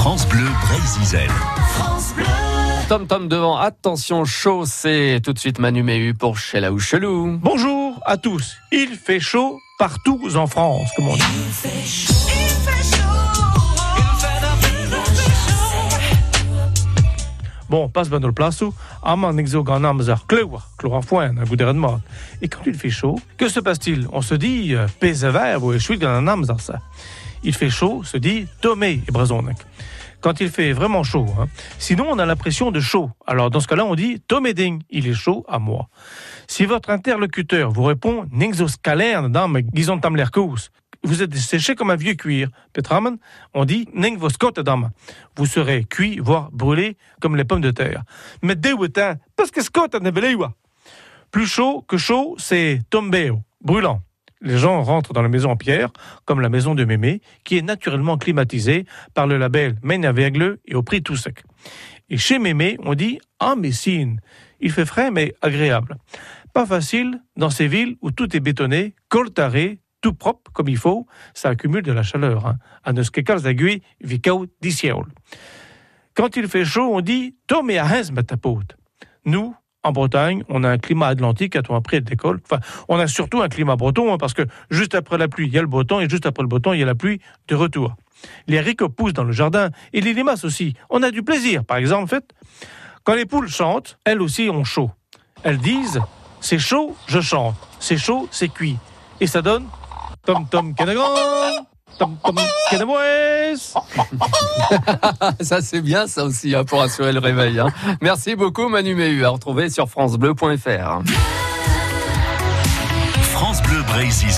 France Bleu Brésil. Tom Tom devant, attention chaud, c'est tout de suite Manu Méhu pour Sheila ou Chelou. Bonjour à tous. Il fait chaud partout en France, comme on dit. Bon, passe ben le place amman exo gan amzar kleur, chlorofoin, un gouvernement. Et quand il fait chaud, que se passe-t-il? On se dit, euh, pèse vert ou échoui gan amzar ça. Il fait chaud, se dit, tomé brazonek. Quand il fait vraiment chaud, hein. Sinon, on a l'impression de chaud. Alors, dans ce cas-là, on dit, tomeding, il est chaud à moi. Si votre interlocuteur vous répond, nexoscalerne dans gizon tam vous êtes séché comme un vieux cuir. Petraman, on dit dame. Vous serez cuit, voire brûlé comme les pommes de terre. Mais parce que scott Plus chaud que chaud, c'est tombeo, brûlant. Les gens rentrent dans la maison en pierre, comme la maison de Mémé, qui est naturellement climatisée par le label Menavergle et au prix tout sec. Et chez Mémé, on dit Ah, Messine, il fait frais mais agréable. Pas facile dans ces villes où tout est bétonné, coltaré, tout propre comme il faut, ça accumule de la chaleur. Hein. Quand il fait chaud, on dit Tomé à Nous, en Bretagne, on a un climat atlantique à tout après d'école. Enfin, on a surtout un climat breton, hein, parce que juste après la pluie, il y a le beau temps, et juste après le beau temps, il y a la pluie de retour. Les haricots poussent dans le jardin, et les limaces aussi. On a du plaisir. Par exemple, en fait, quand les poules chantent, elles aussi ont chaud. Elles disent C'est chaud, je chante. C'est chaud, c'est cuit. Et ça donne Tom Tom Kenamouès Ça c'est bien ça aussi hein, pour assurer le réveil. Hein. Merci beaucoup Manu Méhu, à retrouver sur francebleu.fr. France Bleu Brésil.